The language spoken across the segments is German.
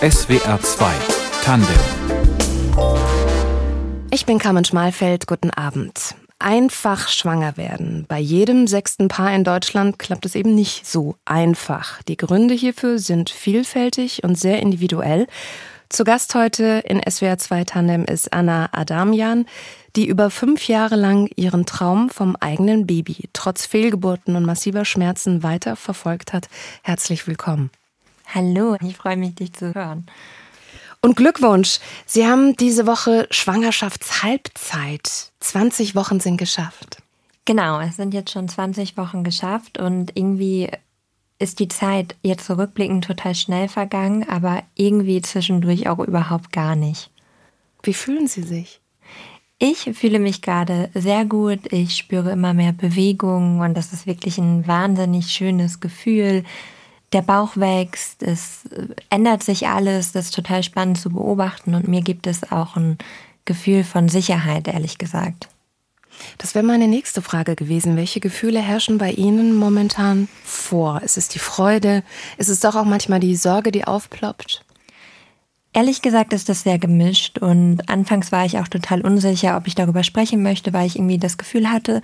SWR 2 Tandem Ich bin Carmen Schmalfeld, guten Abend. Einfach schwanger werden. Bei jedem sechsten Paar in Deutschland klappt es eben nicht so einfach. Die Gründe hierfür sind vielfältig und sehr individuell. Zu Gast heute in SWR 2 Tandem ist Anna Adamian, die über fünf Jahre lang ihren Traum vom eigenen Baby trotz Fehlgeburten und massiver Schmerzen weiter verfolgt hat. Herzlich willkommen. Hallo, ich freue mich, dich zu hören. Und Glückwunsch, Sie haben diese Woche Schwangerschaftshalbzeit. 20 Wochen sind geschafft. Genau, es sind jetzt schon 20 Wochen geschafft und irgendwie ist die Zeit jetzt zurückblickend total schnell vergangen, aber irgendwie zwischendurch auch überhaupt gar nicht. Wie fühlen Sie sich? Ich fühle mich gerade sehr gut. Ich spüre immer mehr Bewegung und das ist wirklich ein wahnsinnig schönes Gefühl der Bauch wächst, es ändert sich alles, das ist total spannend zu beobachten und mir gibt es auch ein Gefühl von Sicherheit, ehrlich gesagt. Das wäre meine nächste Frage gewesen. Welche Gefühle herrschen bei Ihnen momentan vor? Ist es die Freude? Ist es doch auch manchmal die Sorge, die aufploppt? Ehrlich gesagt ist das sehr gemischt und anfangs war ich auch total unsicher, ob ich darüber sprechen möchte, weil ich irgendwie das Gefühl hatte,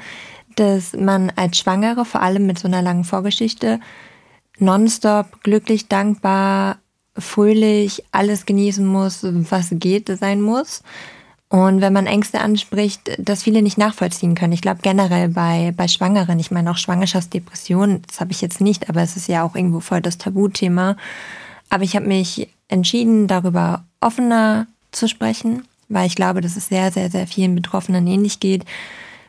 dass man als Schwangere, vor allem mit so einer langen Vorgeschichte, nonstop glücklich, dankbar, fröhlich alles genießen muss, was geht sein muss. Und wenn man Ängste anspricht, dass viele nicht nachvollziehen können. Ich glaube generell bei, bei Schwangeren, ich meine auch Schwangerschaftsdepression, das habe ich jetzt nicht, aber es ist ja auch irgendwo voll das Tabuthema. Aber ich habe mich entschieden, darüber offener zu sprechen, weil ich glaube, dass es sehr, sehr, sehr vielen Betroffenen ähnlich geht.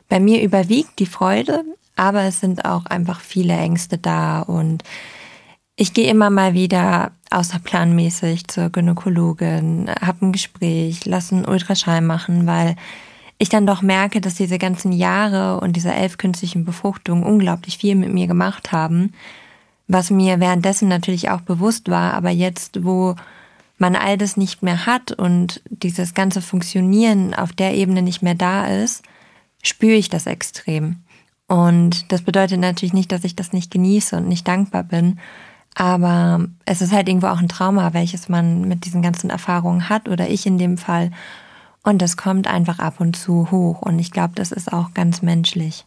Bei mir überwiegt die Freude, aber es sind auch einfach viele Ängste da und ich gehe immer mal wieder außerplanmäßig zur Gynäkologin, habe ein Gespräch, lasse einen Ultraschall machen, weil ich dann doch merke, dass diese ganzen Jahre und diese elf künstlichen Befruchtungen unglaublich viel mit mir gemacht haben, was mir währenddessen natürlich auch bewusst war, aber jetzt, wo man all das nicht mehr hat und dieses ganze Funktionieren auf der Ebene nicht mehr da ist, spüre ich das extrem. Und das bedeutet natürlich nicht, dass ich das nicht genieße und nicht dankbar bin, aber es ist halt irgendwo auch ein Trauma, welches man mit diesen ganzen Erfahrungen hat oder ich in dem Fall. Und das kommt einfach ab und zu hoch. Und ich glaube, das ist auch ganz menschlich.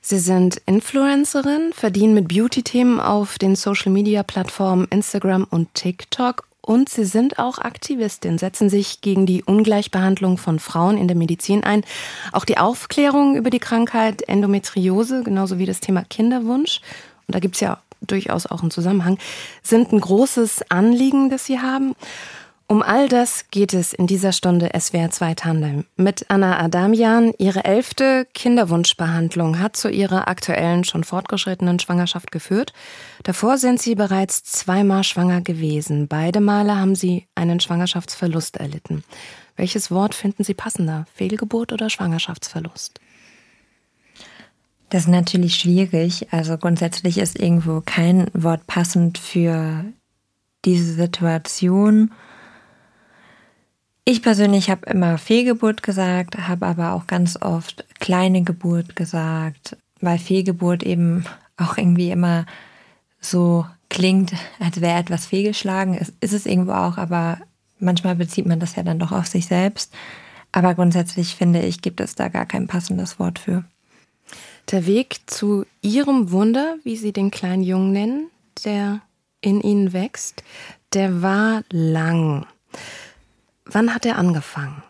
Sie sind Influencerin, verdienen mit Beauty-Themen auf den Social-Media-Plattformen Instagram und TikTok. Und Sie sind auch Aktivistin, setzen sich gegen die Ungleichbehandlung von Frauen in der Medizin ein. Auch die Aufklärung über die Krankheit Endometriose, genauso wie das Thema Kinderwunsch. Und da gibt's ja durchaus auch einen Zusammenhang, sind ein großes Anliegen, das Sie haben. Um all das geht es in dieser Stunde SWR 2 Tandem. Mit Anna Adamian. Ihre elfte Kinderwunschbehandlung hat zu ihrer aktuellen, schon fortgeschrittenen Schwangerschaft geführt. Davor sind Sie bereits zweimal schwanger gewesen. Beide Male haben Sie einen Schwangerschaftsverlust erlitten. Welches Wort finden Sie passender? Fehlgeburt oder Schwangerschaftsverlust? Das ist natürlich schwierig. Also grundsätzlich ist irgendwo kein Wort passend für diese Situation. Ich persönlich habe immer Fehlgeburt gesagt, habe aber auch ganz oft kleine Geburt gesagt, weil Fehlgeburt eben auch irgendwie immer so klingt, als wäre etwas fehlgeschlagen. Es ist es irgendwo auch, aber manchmal bezieht man das ja dann doch auf sich selbst. Aber grundsätzlich finde ich, gibt es da gar kein passendes Wort für. Der Weg zu Ihrem Wunder, wie Sie den kleinen Jungen nennen, der in Ihnen wächst, der war lang. Wann hat er angefangen?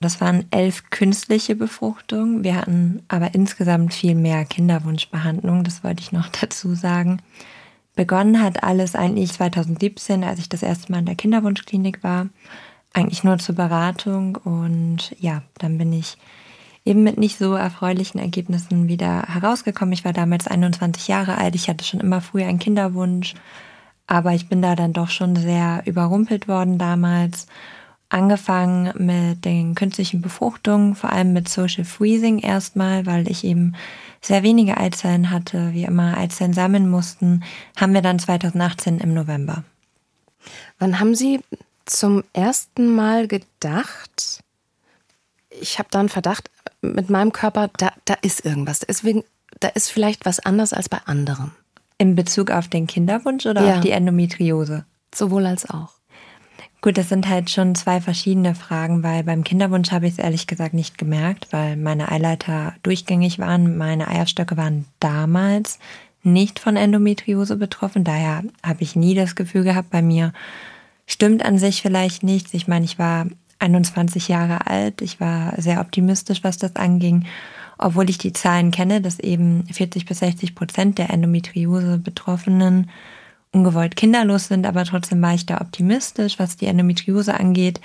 Das waren elf künstliche Befruchtungen. Wir hatten aber insgesamt viel mehr Kinderwunschbehandlungen, das wollte ich noch dazu sagen. Begonnen hat alles eigentlich 2017, als ich das erste Mal in der Kinderwunschklinik war. Eigentlich nur zur Beratung und ja, dann bin ich eben mit nicht so erfreulichen Ergebnissen wieder herausgekommen. Ich war damals 21 Jahre alt, ich hatte schon immer früher einen Kinderwunsch, aber ich bin da dann doch schon sehr überrumpelt worden damals. Angefangen mit den künstlichen Befruchtungen, vor allem mit Social Freezing erstmal, weil ich eben sehr wenige Eizellen hatte, wie immer Eizellen sammeln mussten, haben wir dann 2018 im November. Wann haben Sie zum ersten Mal gedacht, ich habe da einen Verdacht, mit meinem Körper, da, da ist irgendwas. Deswegen, da ist vielleicht was anders als bei anderen. In Bezug auf den Kinderwunsch oder ja. auf die Endometriose? Sowohl als auch. Gut, das sind halt schon zwei verschiedene Fragen, weil beim Kinderwunsch habe ich es ehrlich gesagt nicht gemerkt, weil meine Eileiter durchgängig waren. Meine Eierstöcke waren damals nicht von Endometriose betroffen. Daher habe ich nie das Gefühl gehabt, bei mir stimmt an sich vielleicht nichts. Ich meine, ich war 21 Jahre alt. Ich war sehr optimistisch, was das anging. Obwohl ich die Zahlen kenne, dass eben 40 bis 60 Prozent der Endometriose-Betroffenen ungewollt kinderlos sind, aber trotzdem war ich da optimistisch, was die Endometriose angeht,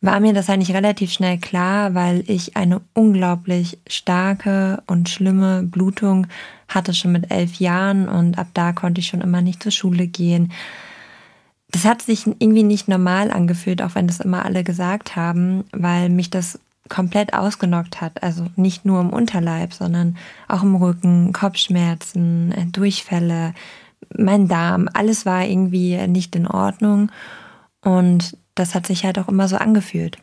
war mir das eigentlich relativ schnell klar, weil ich eine unglaublich starke und schlimme Blutung hatte schon mit elf Jahren und ab da konnte ich schon immer nicht zur Schule gehen. Das hat sich irgendwie nicht normal angefühlt, auch wenn das immer alle gesagt haben, weil mich das komplett ausgenockt hat. Also nicht nur im Unterleib, sondern auch im Rücken, Kopfschmerzen, Durchfälle, mein Darm, alles war irgendwie nicht in Ordnung. Und das hat sich halt auch immer so angefühlt.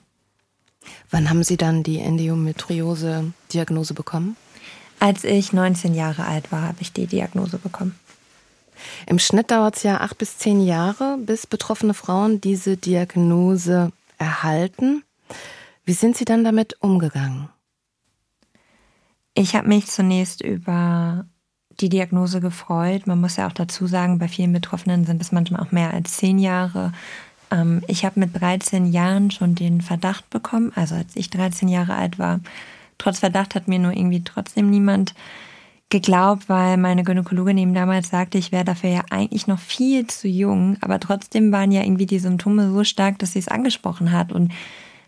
Wann haben Sie dann die Endometriose-Diagnose bekommen? Als ich 19 Jahre alt war, habe ich die Diagnose bekommen. Im Schnitt dauert es ja acht bis zehn Jahre, bis betroffene Frauen diese Diagnose erhalten. Wie sind Sie dann damit umgegangen? Ich habe mich zunächst über die Diagnose gefreut. Man muss ja auch dazu sagen, bei vielen Betroffenen sind es manchmal auch mehr als zehn Jahre. Ähm, ich habe mit 13 Jahren schon den Verdacht bekommen, also als ich 13 Jahre alt war. Trotz Verdacht hat mir nur irgendwie trotzdem niemand geglaubt, weil meine Gynäkologin eben damals sagte, ich wäre dafür ja eigentlich noch viel zu jung, aber trotzdem waren ja irgendwie die Symptome so stark, dass sie es angesprochen hat und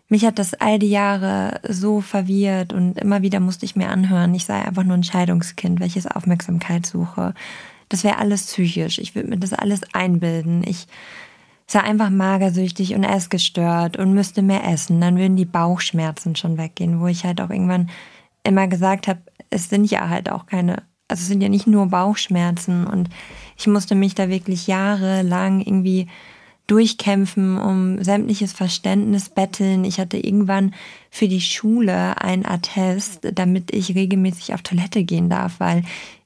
mich hat das all die Jahre so verwirrt und immer wieder musste ich mir anhören, ich sei einfach nur ein Scheidungskind, welches Aufmerksamkeit suche. Das wäre alles psychisch. Ich würde mir das alles einbilden. Ich sei einfach magersüchtig und essgestört und müsste mehr essen. Dann würden die Bauchschmerzen schon weggehen, wo ich halt auch irgendwann immer gesagt habe, es sind ja halt auch keine, also es sind ja nicht nur Bauchschmerzen und ich musste mich da wirklich jahrelang irgendwie durchkämpfen, um sämtliches Verständnis betteln. Ich hatte irgendwann für die Schule ein Attest, damit ich regelmäßig auf Toilette gehen darf, weil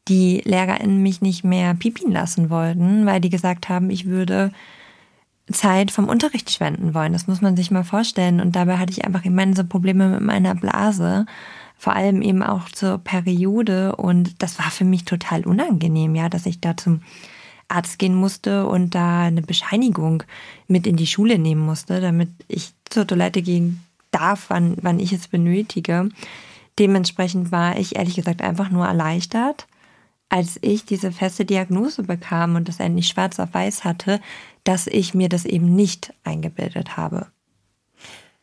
die LehrerInnen mich nicht mehr pipien lassen wollten, weil die gesagt haben, ich würde Zeit vom Unterricht schwenden wollen. Das muss man sich mal vorstellen. Und dabei hatte ich einfach immense Probleme mit meiner Blase, vor allem eben auch zur Periode. Und das war für mich total unangenehm, ja, dass ich da zum Arzt gehen musste und da eine Bescheinigung mit in die Schule nehmen musste, damit ich zur Toilette gehen darf, wann, wann ich es benötige. Dementsprechend war ich ehrlich gesagt einfach nur erleichtert, als ich diese feste Diagnose bekam und das endlich schwarz auf weiß hatte, dass ich mir das eben nicht eingebildet habe.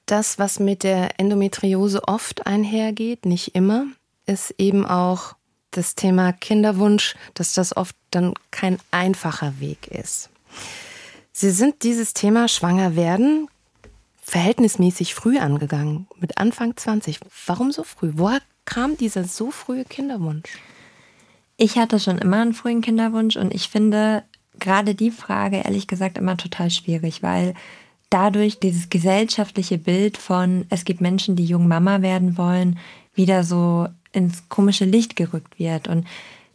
Das, was mit der Endometriose oft einhergeht, nicht immer, ist eben auch das Thema Kinderwunsch, dass das oft dann kein einfacher Weg ist. Sie sind dieses Thema Schwanger werden verhältnismäßig früh angegangen, mit Anfang 20. Warum so früh? Woher kam dieser so frühe Kinderwunsch? Ich hatte schon immer einen frühen Kinderwunsch und ich finde gerade die Frage ehrlich gesagt immer total schwierig, weil dadurch dieses gesellschaftliche Bild von es gibt Menschen, die jung Mama werden wollen, wieder so ins komische Licht gerückt wird. Und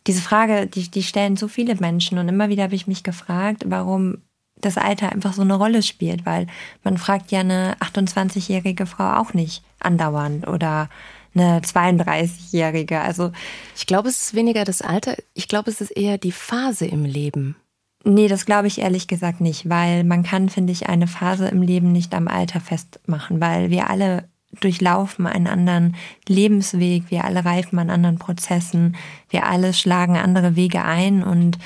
diese Frage, die, die stellen so viele Menschen. Und immer wieder habe ich mich gefragt, warum das Alter einfach so eine Rolle spielt, weil man fragt ja eine 28-jährige Frau auch nicht andauernd oder eine 32-jährige. Also ich glaube, es ist weniger das Alter, ich glaube, es ist eher die Phase im Leben. Nee, das glaube ich ehrlich gesagt nicht, weil man kann, finde ich, eine Phase im Leben nicht am Alter festmachen, weil wir alle durchlaufen einen anderen Lebensweg, wir alle reifen an anderen Prozessen, wir alle schlagen andere Wege ein und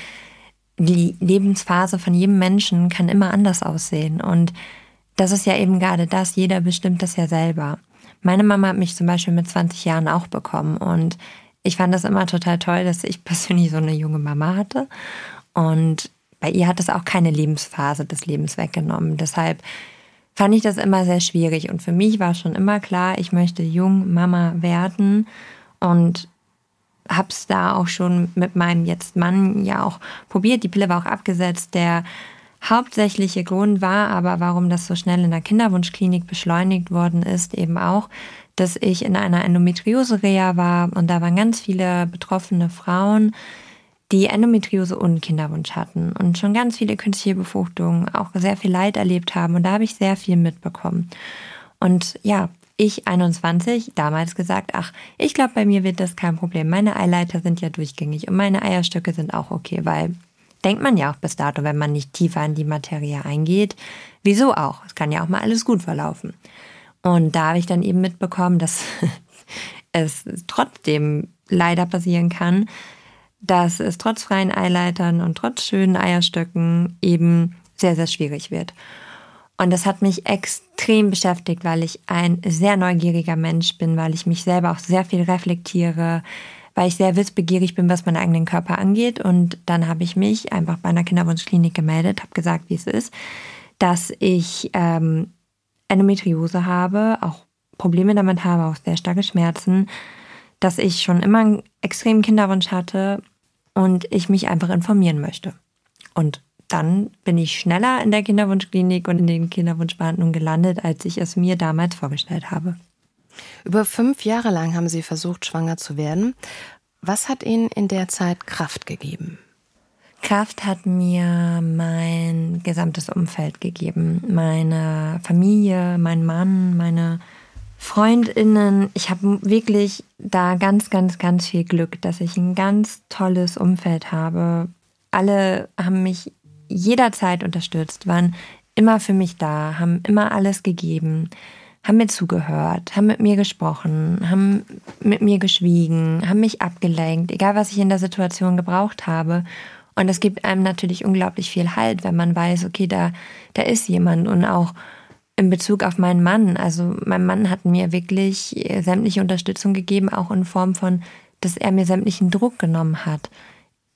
die Lebensphase von jedem Menschen kann immer anders aussehen. Und das ist ja eben gerade das, jeder bestimmt das ja selber. Meine Mama hat mich zum Beispiel mit 20 Jahren auch bekommen und ich fand das immer total toll, dass ich persönlich so eine junge Mama hatte. Und bei ihr hat es auch keine Lebensphase des Lebens weggenommen. Deshalb fand ich das immer sehr schwierig. Und für mich war schon immer klar, ich möchte jung Mama werden und hab's da auch schon mit meinem jetzt Mann ja auch probiert. Die Pille war auch abgesetzt. Der hauptsächliche Grund war aber, warum das so schnell in der Kinderwunschklinik beschleunigt worden ist, eben auch, dass ich in einer Endometriose-Reha war und da waren ganz viele betroffene Frauen, die Endometriose und Kinderwunsch hatten und schon ganz viele künstliche Befruchtungen, auch sehr viel Leid erlebt haben. Und da habe ich sehr viel mitbekommen. Und ja, ich 21 damals gesagt, ach, ich glaube, bei mir wird das kein Problem. Meine Eileiter sind ja durchgängig und meine Eierstöcke sind auch okay, weil denkt man ja auch bis dato, wenn man nicht tiefer in die Materie eingeht. Wieso auch? Es kann ja auch mal alles gut verlaufen. Und da habe ich dann eben mitbekommen, dass es trotzdem leider passieren kann, dass es trotz freien Eileitern und trotz schönen Eierstöcken eben sehr, sehr schwierig wird. Und das hat mich extrem beschäftigt, weil ich ein sehr neugieriger Mensch bin, weil ich mich selber auch sehr viel reflektiere, weil ich sehr wissbegierig bin, was meinen eigenen Körper angeht. Und dann habe ich mich einfach bei einer Kinderwunschklinik gemeldet, habe gesagt, wie es ist, dass ich ähm, Endometriose habe, auch Probleme damit habe, auch sehr starke Schmerzen, dass ich schon immer einen extremen Kinderwunsch hatte und ich mich einfach informieren möchte. Und dann bin ich schneller in der Kinderwunschklinik und in den Kinderwunschbehandlungen gelandet, als ich es mir damals vorgestellt habe. Über fünf Jahre lang haben Sie versucht, schwanger zu werden. Was hat Ihnen in der Zeit Kraft gegeben? Kraft hat mir mein gesamtes Umfeld gegeben. Meine Familie, mein Mann, meine Freundinnen. Ich habe wirklich da ganz, ganz, ganz viel Glück, dass ich ein ganz tolles Umfeld habe. Alle haben mich jederzeit unterstützt, waren immer für mich da, haben immer alles gegeben, haben mir zugehört, haben mit mir gesprochen, haben mit mir geschwiegen, haben mich abgelenkt, egal was ich in der Situation gebraucht habe. Und es gibt einem natürlich unglaublich viel Halt, wenn man weiß, okay, da, da ist jemand und auch in Bezug auf meinen Mann. Also mein Mann hat mir wirklich sämtliche Unterstützung gegeben, auch in Form von, dass er mir sämtlichen Druck genommen hat.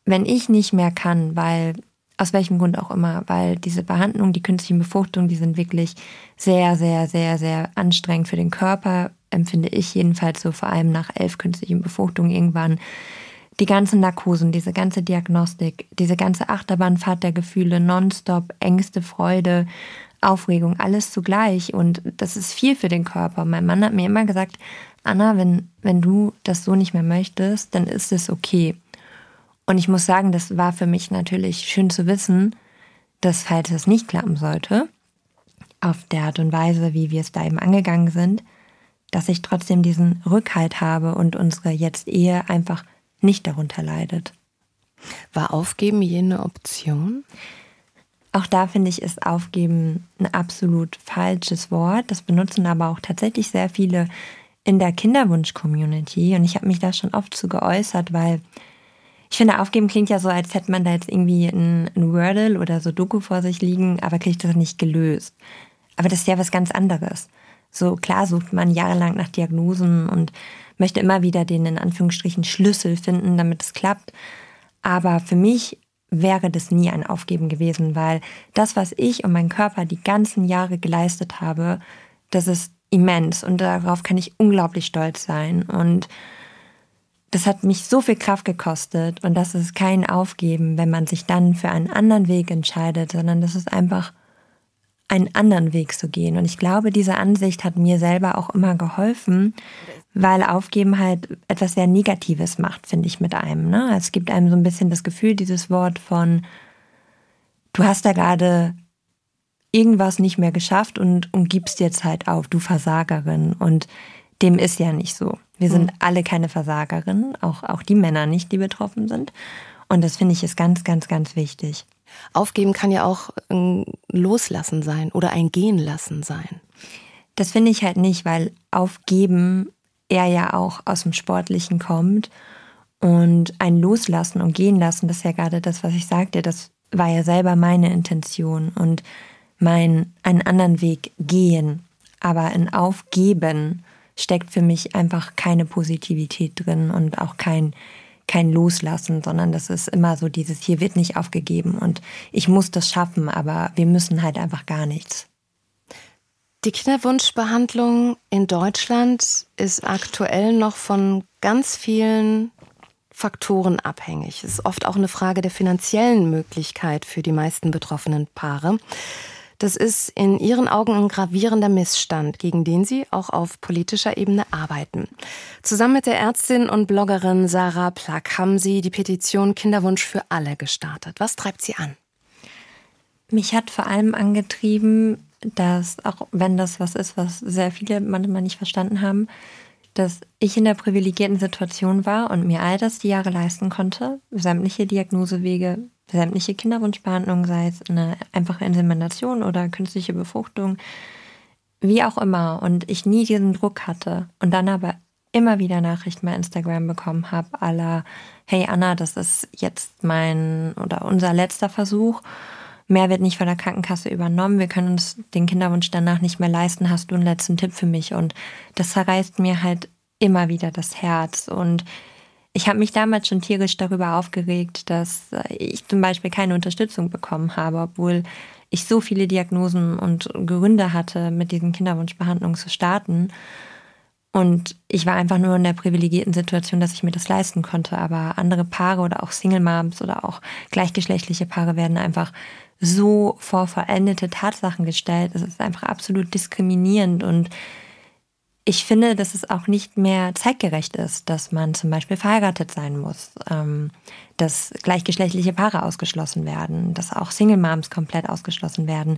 Wenn ich nicht mehr kann, weil aus welchem Grund auch immer, weil diese Behandlung, die künstlichen Befruchtungen, die sind wirklich sehr, sehr, sehr, sehr anstrengend für den Körper, empfinde ich jedenfalls so, vor allem nach elf künstlichen Befruchtungen irgendwann. Die ganzen Narkosen, diese ganze Diagnostik, diese ganze Achterbahnfahrt der Gefühle, nonstop, Ängste, Freude, Aufregung, alles zugleich. Und das ist viel für den Körper. Mein Mann hat mir immer gesagt, Anna, wenn, wenn du das so nicht mehr möchtest, dann ist es okay. Und ich muss sagen, das war für mich natürlich schön zu wissen, dass falls es nicht klappen sollte, auf der Art und Weise, wie wir es da eben angegangen sind, dass ich trotzdem diesen Rückhalt habe und unsere jetzt Ehe einfach nicht darunter leidet. War Aufgeben jene Option? Auch da finde ich, ist Aufgeben ein absolut falsches Wort. Das benutzen aber auch tatsächlich sehr viele in der Kinderwunsch-Community. Und ich habe mich da schon oft zu geäußert, weil ich finde, aufgeben klingt ja so, als hätte man da jetzt irgendwie ein, ein Wordle oder so Doku vor sich liegen, aber kriegt das nicht gelöst. Aber das ist ja was ganz anderes. So klar sucht man jahrelang nach Diagnosen und möchte immer wieder den in Anführungsstrichen Schlüssel finden, damit es klappt. Aber für mich wäre das nie ein Aufgeben gewesen, weil das, was ich und mein Körper die ganzen Jahre geleistet habe, das ist immens und darauf kann ich unglaublich stolz sein. Und das hat mich so viel Kraft gekostet und das ist kein Aufgeben, wenn man sich dann für einen anderen Weg entscheidet, sondern das ist einfach einen anderen Weg zu gehen. Und ich glaube, diese Ansicht hat mir selber auch immer geholfen, weil Aufgeben halt etwas sehr Negatives macht, finde ich, mit einem. Ne? Es gibt einem so ein bisschen das Gefühl, dieses Wort von, du hast da gerade irgendwas nicht mehr geschafft und, und gibst jetzt halt auf, du Versagerin. Und dem ist ja nicht so. Wir sind mhm. alle keine Versagerinnen, auch, auch die Männer nicht, die betroffen sind. Und das finde ich ist ganz, ganz, ganz wichtig. Aufgeben kann ja auch ein Loslassen sein oder ein Gehen lassen sein. Das finde ich halt nicht, weil Aufgeben eher ja auch aus dem Sportlichen kommt. Und ein Loslassen und Gehen lassen, das ist ja gerade das, was ich sagte, das war ja selber meine Intention und mein einen anderen Weg gehen. Aber ein Aufgeben steckt für mich einfach keine Positivität drin und auch kein, kein Loslassen, sondern das ist immer so dieses, hier wird nicht aufgegeben und ich muss das schaffen, aber wir müssen halt einfach gar nichts. Die Kinderwunschbehandlung in Deutschland ist aktuell noch von ganz vielen Faktoren abhängig. Es ist oft auch eine Frage der finanziellen Möglichkeit für die meisten betroffenen Paare. Das ist in Ihren Augen ein gravierender Missstand, gegen den Sie auch auf politischer Ebene arbeiten. Zusammen mit der Ärztin und Bloggerin Sarah Plack haben Sie die Petition Kinderwunsch für alle gestartet. Was treibt Sie an? Mich hat vor allem angetrieben, dass, auch wenn das was ist, was sehr viele manchmal nicht verstanden haben, dass ich in der privilegierten Situation war und mir all das die Jahre leisten konnte, sämtliche Diagnosewege, sämtliche Kinderwunschbehandlungen, sei es eine einfache Insemination oder künstliche Befruchtung, wie auch immer, und ich nie diesen Druck hatte und dann aber immer wieder Nachrichten bei Instagram bekommen habe, aller, hey Anna, das ist jetzt mein oder unser letzter Versuch mehr wird nicht von der Krankenkasse übernommen, wir können uns den Kinderwunsch danach nicht mehr leisten, hast du einen letzten Tipp für mich? Und das zerreißt mir halt immer wieder das Herz. Und ich habe mich damals schon tierisch darüber aufgeregt, dass ich zum Beispiel keine Unterstützung bekommen habe, obwohl ich so viele Diagnosen und Gründe hatte, mit diesen Kinderwunschbehandlungen zu starten. Und ich war einfach nur in der privilegierten Situation, dass ich mir das leisten konnte. Aber andere Paare oder auch Single Moms oder auch gleichgeschlechtliche Paare werden einfach so vor vollendete Tatsachen gestellt. Es ist einfach absolut diskriminierend und ich finde, dass es auch nicht mehr zeitgerecht ist, dass man zum Beispiel verheiratet sein muss, ähm, dass gleichgeschlechtliche Paare ausgeschlossen werden, dass auch Single Moms komplett ausgeschlossen werden.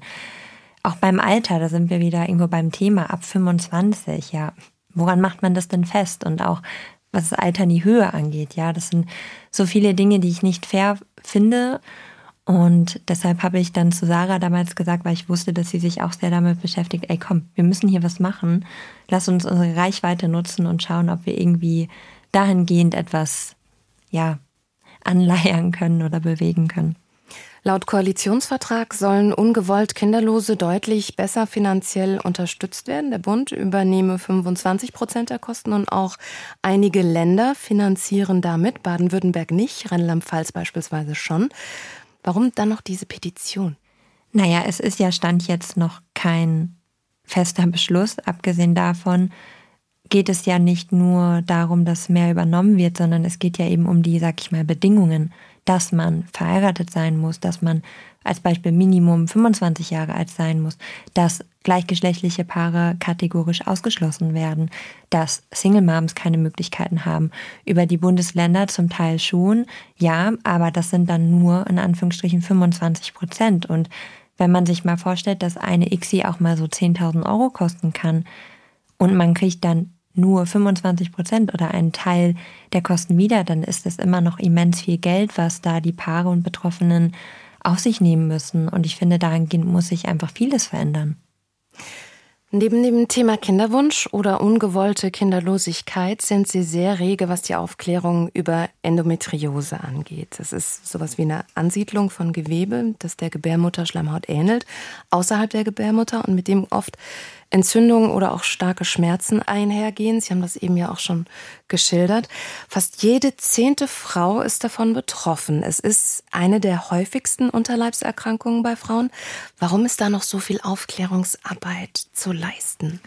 Auch beim Alter, da sind wir wieder irgendwo beim Thema ab 25, ja. Woran macht man das denn fest? Und auch was das Alter in die Höhe angeht, ja. Das sind so viele Dinge, die ich nicht fair finde und deshalb habe ich dann zu Sarah damals gesagt, weil ich wusste, dass sie sich auch sehr damit beschäftigt, ey komm, wir müssen hier was machen. Lass uns unsere Reichweite nutzen und schauen, ob wir irgendwie dahingehend etwas, ja, anleiern können oder bewegen können. Laut Koalitionsvertrag sollen ungewollt Kinderlose deutlich besser finanziell unterstützt werden. Der Bund übernehme 25 Prozent der Kosten und auch einige Länder finanzieren damit. Baden-Württemberg nicht, Rheinland-Pfalz beispielsweise schon. Warum dann noch diese Petition? Naja, es ist ja Stand jetzt noch kein fester Beschluss. Abgesehen davon geht es ja nicht nur darum, dass mehr übernommen wird, sondern es geht ja eben um die, sag ich mal, Bedingungen, dass man verheiratet sein muss, dass man als Beispiel Minimum 25 Jahre alt sein muss, dass gleichgeschlechtliche Paare kategorisch ausgeschlossen werden, dass Single Moms keine Möglichkeiten haben. Über die Bundesländer zum Teil schon, ja, aber das sind dann nur in Anführungsstrichen 25 Prozent. Und wenn man sich mal vorstellt, dass eine ICSI auch mal so 10.000 Euro kosten kann und man kriegt dann nur 25 Prozent oder einen Teil der Kosten wieder, dann ist es immer noch immens viel Geld, was da die Paare und Betroffenen auf sich nehmen müssen. Und ich finde, dahingehend muss sich einfach vieles verändern. Neben dem Thema Kinderwunsch oder ungewollte Kinderlosigkeit sind Sie sehr rege, was die Aufklärung über Endometriose angeht. Das ist sowas wie eine Ansiedlung von Gewebe, das der Gebärmutterschleimhaut ähnelt, außerhalb der Gebärmutter und mit dem oft Entzündungen oder auch starke Schmerzen einhergehen. Sie haben das eben ja auch schon geschildert. Fast jede zehnte Frau ist davon betroffen. Es ist eine der häufigsten Unterleibserkrankungen bei Frauen. Warum ist da noch so viel Aufklärungsarbeit zu leisten?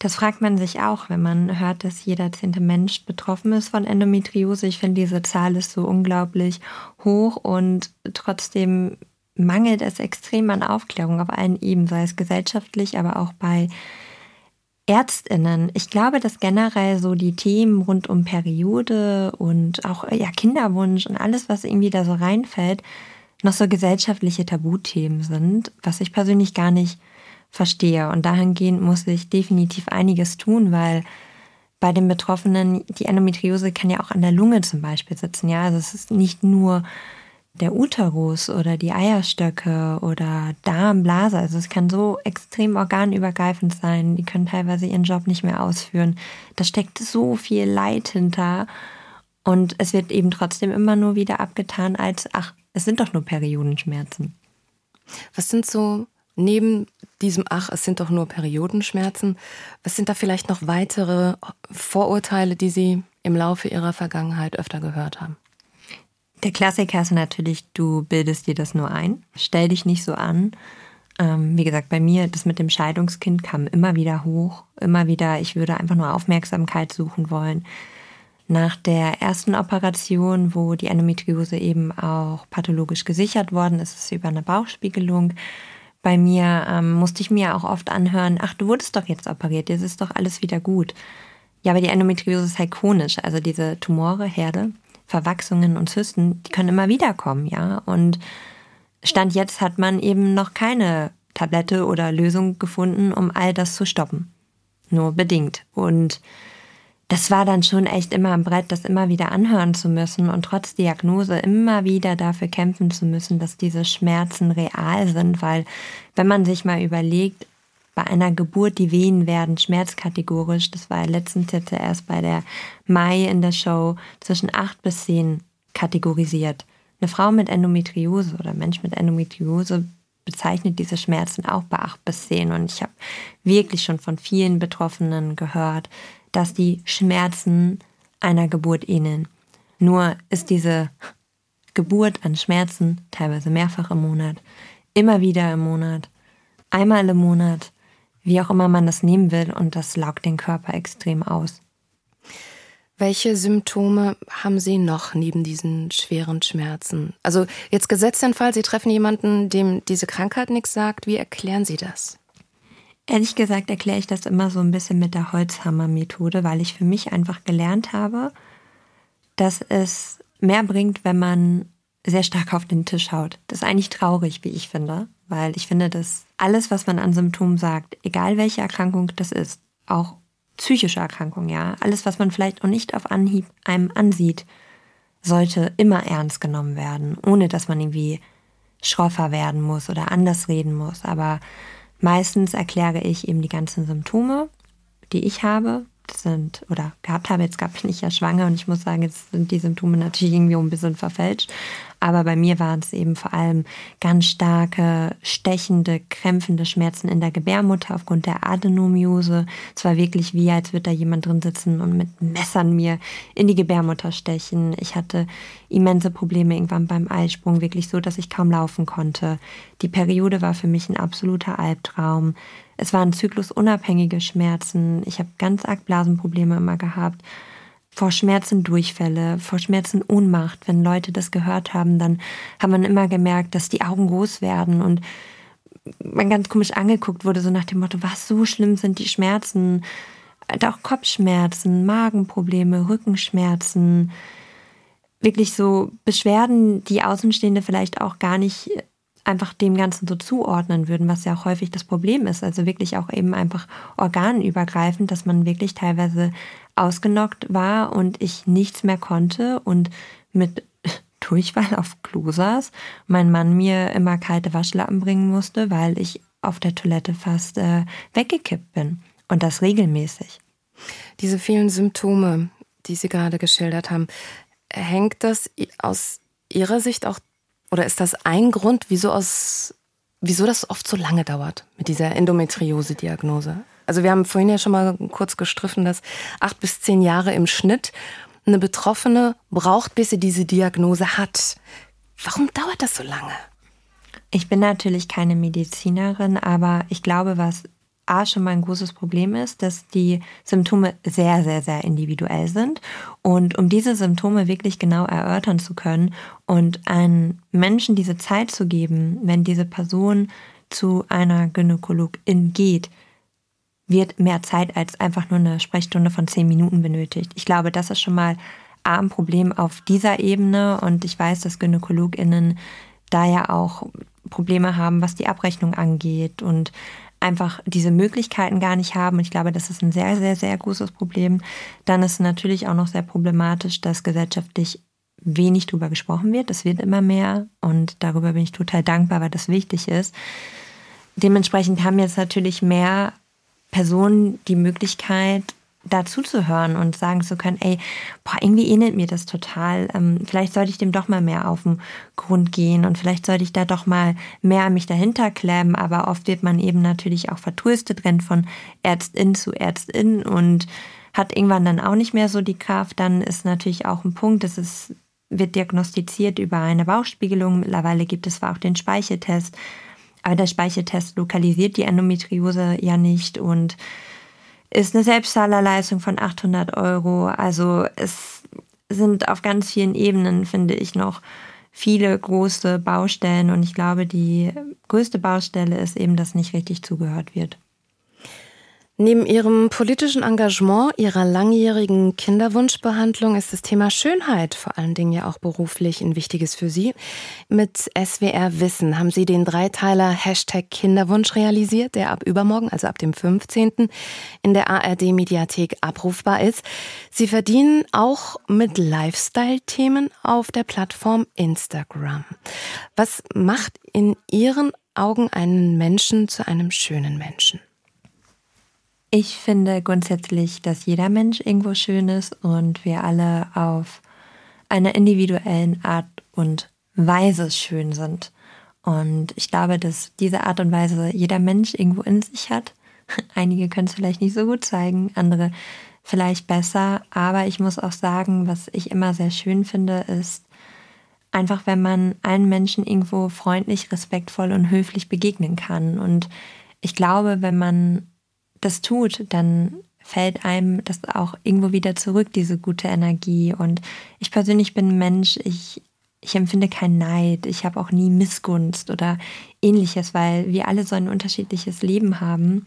Das fragt man sich auch, wenn man hört, dass jeder zehnte Mensch betroffen ist von Endometriose. Ich finde, diese Zahl ist so unglaublich hoch und trotzdem mangelt es extrem an Aufklärung auf allen Ebenen, sei es gesellschaftlich, aber auch bei Ärztinnen. Ich glaube, dass generell so die Themen rund um Periode und auch ja, Kinderwunsch und alles, was irgendwie da so reinfällt, noch so gesellschaftliche Tabuthemen sind, was ich persönlich gar nicht verstehe. Und dahingehend muss ich definitiv einiges tun, weil bei den Betroffenen die Endometriose kann ja auch an der Lunge zum Beispiel sitzen. Ja, also es ist nicht nur der Uterus oder die Eierstöcke oder Darmblase. Also es kann so extrem organübergreifend sein. Die können teilweise ihren Job nicht mehr ausführen. Da steckt so viel Leid hinter. Und es wird eben trotzdem immer nur wieder abgetan als, ach, es sind doch nur Periodenschmerzen. Was sind so neben diesem, ach, es sind doch nur Periodenschmerzen, was sind da vielleicht noch weitere Vorurteile, die Sie im Laufe Ihrer Vergangenheit öfter gehört haben? Der Klassiker ist natürlich, du bildest dir das nur ein. Stell dich nicht so an. Ähm, wie gesagt, bei mir, das mit dem Scheidungskind kam immer wieder hoch. Immer wieder, ich würde einfach nur Aufmerksamkeit suchen wollen. Nach der ersten Operation, wo die Endometriose eben auch pathologisch gesichert worden ist, ist über eine Bauchspiegelung, bei mir ähm, musste ich mir auch oft anhören, ach, du wurdest doch jetzt operiert, jetzt ist doch alles wieder gut. Ja, aber die Endometriose ist halt chronisch, also diese Tumore, Herde, Verwachsungen und Zysten, die können immer wieder kommen, ja. Und Stand jetzt hat man eben noch keine Tablette oder Lösung gefunden, um all das zu stoppen. Nur bedingt. Und das war dann schon echt immer am Brett, das immer wieder anhören zu müssen und trotz Diagnose immer wieder dafür kämpfen zu müssen, dass diese Schmerzen real sind, weil wenn man sich mal überlegt, bei einer Geburt die Wehen werden schmerzkategorisch, das war letztens jetzt erst bei der Mai in der Show, zwischen acht bis zehn kategorisiert. Eine Frau mit Endometriose oder Mensch mit Endometriose bezeichnet diese Schmerzen auch bei acht bis zehn und ich habe wirklich schon von vielen Betroffenen gehört, dass die Schmerzen einer Geburt ähneln. Nur ist diese Geburt an Schmerzen teilweise mehrfach im Monat, immer wieder im Monat, einmal im Monat, wie auch immer man das nehmen will, und das laugt den Körper extrem aus. Welche Symptome haben Sie noch neben diesen schweren Schmerzen? Also jetzt gesetzt den Fall, Sie treffen jemanden, dem diese Krankheit nichts sagt. Wie erklären Sie das? Ehrlich gesagt erkläre ich das immer so ein bisschen mit der Holzhammer-Methode, weil ich für mich einfach gelernt habe, dass es mehr bringt, wenn man sehr stark auf den Tisch haut. Das ist eigentlich traurig, wie ich finde, weil ich finde, dass alles, was man an Symptomen sagt, egal welche Erkrankung das ist, auch psychische Erkrankung, ja, alles, was man vielleicht auch nicht auf Anhieb einem ansieht, sollte immer ernst genommen werden, ohne dass man irgendwie schroffer werden muss oder anders reden muss. Aber Meistens erkläre ich eben die ganzen Symptome, die ich habe. Sind, oder gehabt habe, jetzt gab ich nicht ja schwanger und ich muss sagen, jetzt sind die Symptome natürlich irgendwie ein bisschen verfälscht. Aber bei mir waren es eben vor allem ganz starke, stechende, krämpfende Schmerzen in der Gebärmutter aufgrund der Adenomiose. Es war wirklich wie, als würde da jemand drin sitzen und mit Messern mir in die Gebärmutter stechen. Ich hatte immense Probleme irgendwann beim Eisprung, wirklich so, dass ich kaum laufen konnte. Die Periode war für mich ein absoluter Albtraum. Es waren zyklusunabhängige Schmerzen. Ich habe ganz arg Blasenprobleme immer gehabt vor Schmerzen Durchfälle, vor Schmerzen Ohnmacht. Wenn Leute das gehört haben, dann hat man immer gemerkt, dass die Augen groß werden und man ganz komisch angeguckt wurde, so nach dem Motto, was so schlimm sind die Schmerzen. Auch Kopfschmerzen, Magenprobleme, Rückenschmerzen. Wirklich so Beschwerden, die Außenstehende vielleicht auch gar nicht einfach dem Ganzen so zuordnen würden, was ja auch häufig das Problem ist. Also wirklich auch eben einfach organübergreifend, dass man wirklich teilweise ausgenockt war und ich nichts mehr konnte und mit Durchfall auf Klo saß, mein Mann mir immer kalte Waschlappen bringen musste, weil ich auf der Toilette fast äh, weggekippt bin. Und das regelmäßig. Diese vielen Symptome, die Sie gerade geschildert haben, hängt das aus Ihrer Sicht auch, oder ist das ein Grund, wieso, aus, wieso das oft so lange dauert mit dieser Endometriose-Diagnose? Also wir haben vorhin ja schon mal kurz gestriffen, dass acht bis zehn Jahre im Schnitt eine Betroffene braucht, bis sie diese Diagnose hat. Warum dauert das so lange? Ich bin natürlich keine Medizinerin, aber ich glaube, was A schon mal ein großes Problem ist, dass die Symptome sehr, sehr, sehr individuell sind. Und um diese Symptome wirklich genau erörtern zu können und einem Menschen diese Zeit zu geben, wenn diese Person zu einer Gynäkologin geht, wird mehr Zeit als einfach nur eine Sprechstunde von zehn Minuten benötigt. Ich glaube, das ist schon mal ein Problem auf dieser Ebene und ich weiß, dass GynäkologInnen da ja auch Probleme haben, was die Abrechnung angeht und einfach diese Möglichkeiten gar nicht haben. Und ich glaube, das ist ein sehr, sehr, sehr großes Problem. Dann ist natürlich auch noch sehr problematisch, dass gesellschaftlich wenig darüber gesprochen wird. Das wird immer mehr und darüber bin ich total dankbar, weil das wichtig ist. Dementsprechend haben jetzt natürlich mehr Personen die Möglichkeit, dazu zu hören und sagen zu können, ey, boah, irgendwie ähnelt mir das total. Ähm, vielleicht sollte ich dem doch mal mehr auf den Grund gehen und vielleicht sollte ich da doch mal mehr an mich dahinter klemmen. Aber oft wird man eben natürlich auch vertröstet, rennt von Ärztin zu Ärztin und hat irgendwann dann auch nicht mehr so die Kraft. Dann ist natürlich auch ein Punkt, dass es wird diagnostiziert über eine Bauchspiegelung. Mittlerweile gibt es zwar auch den Speicheltest. Aber der Speicheltest lokalisiert die Endometriose ja nicht und ist eine Selbstzahlerleistung von 800 Euro. Also es sind auf ganz vielen Ebenen, finde ich, noch viele große Baustellen und ich glaube, die größte Baustelle ist eben, dass nicht richtig zugehört wird. Neben ihrem politischen Engagement, ihrer langjährigen Kinderwunschbehandlung ist das Thema Schönheit vor allen Dingen ja auch beruflich ein wichtiges für Sie. Mit SWR Wissen haben Sie den Dreiteiler Hashtag Kinderwunsch realisiert, der ab übermorgen, also ab dem 15. in der ARD Mediathek abrufbar ist. Sie verdienen auch mit Lifestyle-Themen auf der Plattform Instagram. Was macht in Ihren Augen einen Menschen zu einem schönen Menschen? Ich finde grundsätzlich, dass jeder Mensch irgendwo schön ist und wir alle auf einer individuellen Art und Weise schön sind. Und ich glaube, dass diese Art und Weise jeder Mensch irgendwo in sich hat. Einige können es vielleicht nicht so gut zeigen, andere vielleicht besser. Aber ich muss auch sagen, was ich immer sehr schön finde, ist einfach, wenn man allen Menschen irgendwo freundlich, respektvoll und höflich begegnen kann. Und ich glaube, wenn man das tut, dann fällt einem das auch irgendwo wieder zurück, diese gute Energie. Und ich persönlich bin Mensch, ich, ich empfinde keinen Neid, ich habe auch nie Missgunst oder ähnliches, weil wir alle so ein unterschiedliches Leben haben.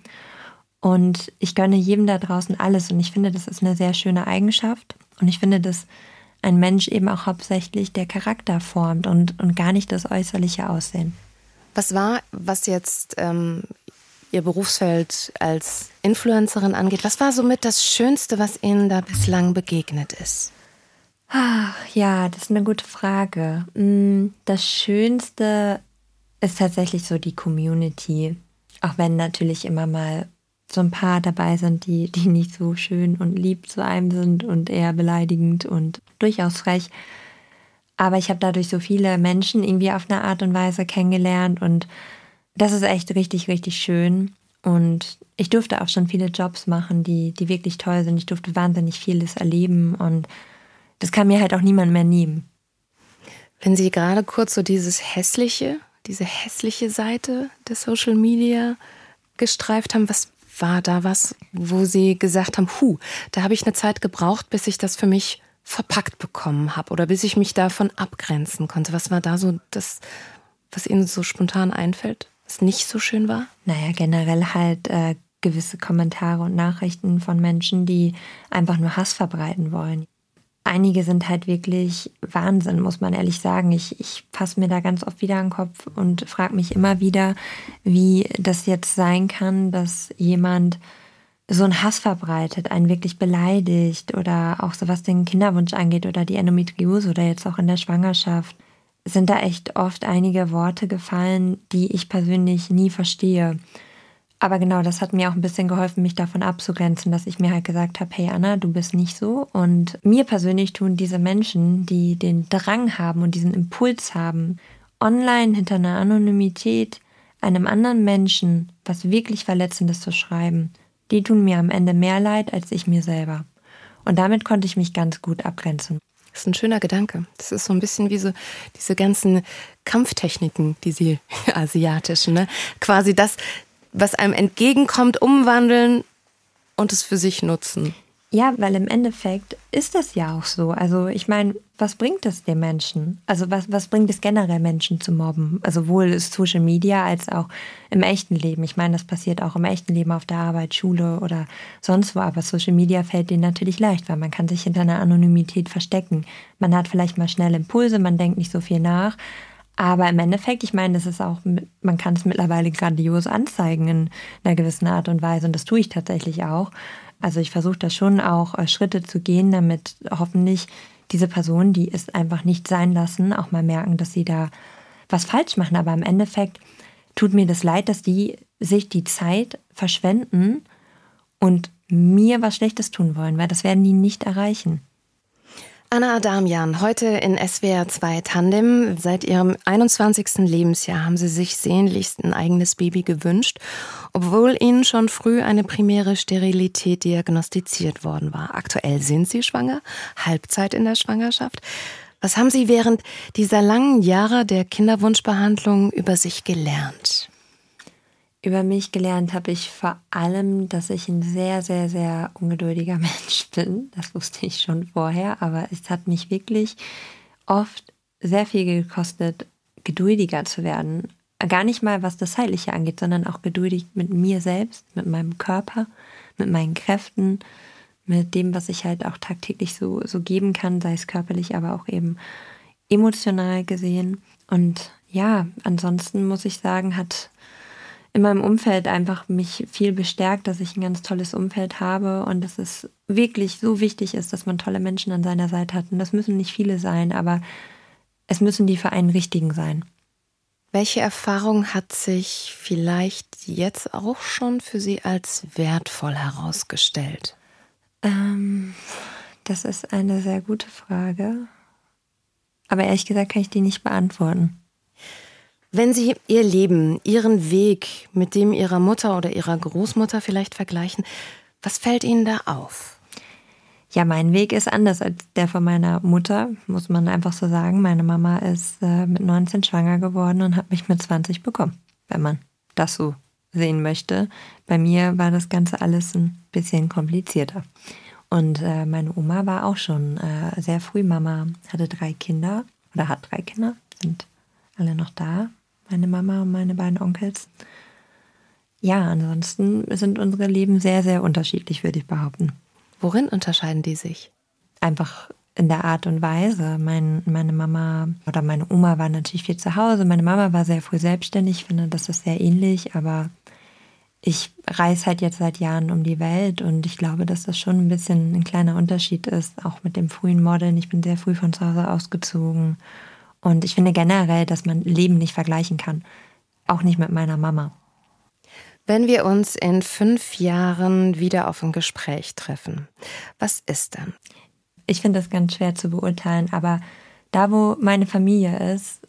Und ich gönne jedem da draußen alles. Und ich finde, das ist eine sehr schöne Eigenschaft. Und ich finde, dass ein Mensch eben auch hauptsächlich der Charakter formt und, und gar nicht das äußerliche Aussehen. Was war, was jetzt ähm, Ihr Berufsfeld als Influencerin angeht. Was war somit das Schönste, was Ihnen da bislang begegnet ist? Ach, ja, das ist eine gute Frage. Mm, das Schönste ist tatsächlich so die Community. Auch wenn natürlich immer mal so ein paar dabei sind, die, die nicht so schön und lieb zu einem sind und eher beleidigend und durchaus frech. Aber ich habe dadurch so viele Menschen irgendwie auf eine Art und Weise kennengelernt und das ist echt richtig, richtig schön. Und ich durfte auch schon viele Jobs machen, die, die wirklich toll sind. Ich durfte wahnsinnig vieles erleben und das kann mir halt auch niemand mehr nehmen. Wenn Sie gerade kurz so dieses hässliche, diese hässliche Seite des Social Media gestreift haben, was war da was, wo Sie gesagt haben, hu, da habe ich eine Zeit gebraucht, bis ich das für mich verpackt bekommen habe oder bis ich mich davon abgrenzen konnte. Was war da so das, was Ihnen so spontan einfällt? Was nicht so schön war? Naja, generell halt äh, gewisse Kommentare und Nachrichten von Menschen, die einfach nur Hass verbreiten wollen. Einige sind halt wirklich Wahnsinn, muss man ehrlich sagen. Ich, ich fasse mir da ganz oft wieder an den Kopf und frage mich immer wieder, wie das jetzt sein kann, dass jemand so einen Hass verbreitet, einen wirklich beleidigt oder auch so was den Kinderwunsch angeht oder die Endometriose oder jetzt auch in der Schwangerschaft sind da echt oft einige Worte gefallen, die ich persönlich nie verstehe. Aber genau, das hat mir auch ein bisschen geholfen, mich davon abzugrenzen, dass ich mir halt gesagt habe, hey Anna, du bist nicht so. Und mir persönlich tun diese Menschen, die den Drang haben und diesen Impuls haben, online hinter einer Anonymität einem anderen Menschen was wirklich Verletzendes zu schreiben, die tun mir am Ende mehr leid als ich mir selber. Und damit konnte ich mich ganz gut abgrenzen. Das ist ein schöner Gedanke. Das ist so ein bisschen wie so diese ganzen Kampftechniken, diese asiatischen, ne? Quasi das, was einem entgegenkommt, umwandeln und es für sich nutzen. Ja, weil im Endeffekt ist das ja auch so. Also ich meine, was bringt es den Menschen? Also was, was bringt es generell Menschen zu mobben? Also sowohl Social Media als auch im echten Leben. Ich meine, das passiert auch im echten Leben auf der Arbeit, Schule oder sonst wo. Aber Social Media fällt denen natürlich leicht, weil man kann sich hinter einer Anonymität verstecken. Man hat vielleicht mal schnell Impulse, man denkt nicht so viel nach. Aber im Endeffekt, ich meine, das ist auch, man kann es mittlerweile grandios anzeigen in einer gewissen Art und Weise. Und das tue ich tatsächlich auch. Also ich versuche da schon auch äh, Schritte zu gehen, damit hoffentlich diese Personen, die es einfach nicht sein lassen, auch mal merken, dass sie da was falsch machen. Aber im Endeffekt tut mir das leid, dass die sich die Zeit verschwenden und mir was Schlechtes tun wollen, weil das werden die nicht erreichen. Anna Adamian, heute in SWR 2 Tandem. Seit ihrem 21. Lebensjahr haben sie sich sehnlichst ein eigenes Baby gewünscht, obwohl ihnen schon früh eine primäre Sterilität diagnostiziert worden war. Aktuell sind sie schwanger, Halbzeit in der Schwangerschaft. Was haben Sie während dieser langen Jahre der Kinderwunschbehandlung über sich gelernt? Über mich gelernt habe ich vor allem, dass ich ein sehr, sehr, sehr ungeduldiger Mensch bin. Das wusste ich schon vorher, aber es hat mich wirklich oft sehr viel gekostet, geduldiger zu werden. Gar nicht mal, was das Zeitliche angeht, sondern auch geduldig mit mir selbst, mit meinem Körper, mit meinen Kräften, mit dem, was ich halt auch tagtäglich so, so geben kann, sei es körperlich, aber auch eben emotional gesehen. Und ja, ansonsten muss ich sagen, hat in meinem Umfeld einfach mich viel bestärkt, dass ich ein ganz tolles Umfeld habe und dass es wirklich so wichtig ist, dass man tolle Menschen an seiner Seite hat. Und das müssen nicht viele sein, aber es müssen die für einen richtigen sein. Welche Erfahrung hat sich vielleicht jetzt auch schon für Sie als wertvoll herausgestellt? Ähm, das ist eine sehr gute Frage. Aber ehrlich gesagt kann ich die nicht beantworten. Wenn Sie Ihr Leben, Ihren Weg mit dem Ihrer Mutter oder Ihrer Großmutter vielleicht vergleichen, was fällt Ihnen da auf? Ja, mein Weg ist anders als der von meiner Mutter, muss man einfach so sagen. Meine Mama ist äh, mit 19 schwanger geworden und hat mich mit 20 bekommen, wenn man das so sehen möchte. Bei mir war das Ganze alles ein bisschen komplizierter. Und äh, meine Oma war auch schon äh, sehr früh Mama, hatte drei Kinder oder hat drei Kinder, sind alle noch da, meine Mama und meine beiden Onkels. Ja, ansonsten sind unsere Leben sehr, sehr unterschiedlich, würde ich behaupten. Worin unterscheiden die sich? Einfach in der Art und Weise. Mein, meine Mama oder meine Oma war natürlich viel zu Hause. Meine Mama war sehr früh selbstständig. Ich finde, das ist sehr ähnlich, aber ich reise halt jetzt seit Jahren um die Welt und ich glaube, dass das schon ein bisschen ein kleiner Unterschied ist, auch mit dem frühen Modeln. Ich bin sehr früh von zu Hause ausgezogen und ich finde generell, dass man Leben nicht vergleichen kann. Auch nicht mit meiner Mama. Wenn wir uns in fünf Jahren wieder auf ein Gespräch treffen, was ist dann? Ich finde das ganz schwer zu beurteilen, aber da, wo meine Familie ist,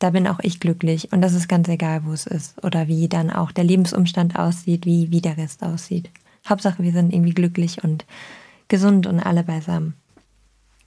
da bin auch ich glücklich. Und das ist ganz egal, wo es ist oder wie dann auch der Lebensumstand aussieht, wie, wie der Rest aussieht. Hauptsache, wir sind irgendwie glücklich und gesund und alle beisammen.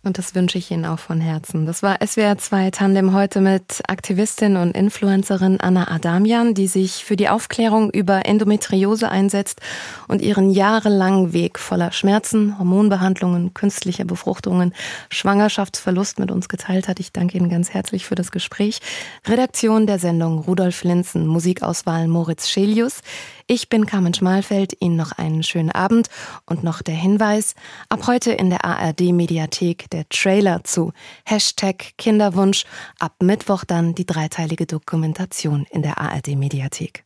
Und das wünsche ich Ihnen auch von Herzen. Das war SWR 2 Tandem heute mit Aktivistin und Influencerin Anna Adamian, die sich für die Aufklärung über Endometriose einsetzt und ihren jahrelangen Weg voller Schmerzen, Hormonbehandlungen, künstlicher Befruchtungen, Schwangerschaftsverlust mit uns geteilt hat. Ich danke Ihnen ganz herzlich für das Gespräch. Redaktion der Sendung Rudolf Linzen, Musikauswahl Moritz Schelius. Ich bin Carmen Schmalfeld, Ihnen noch einen schönen Abend. Und noch der Hinweis, ab heute in der ARD Mediathek der Trailer zu Hashtag Kinderwunsch, ab Mittwoch dann die dreiteilige Dokumentation in der ARD Mediathek.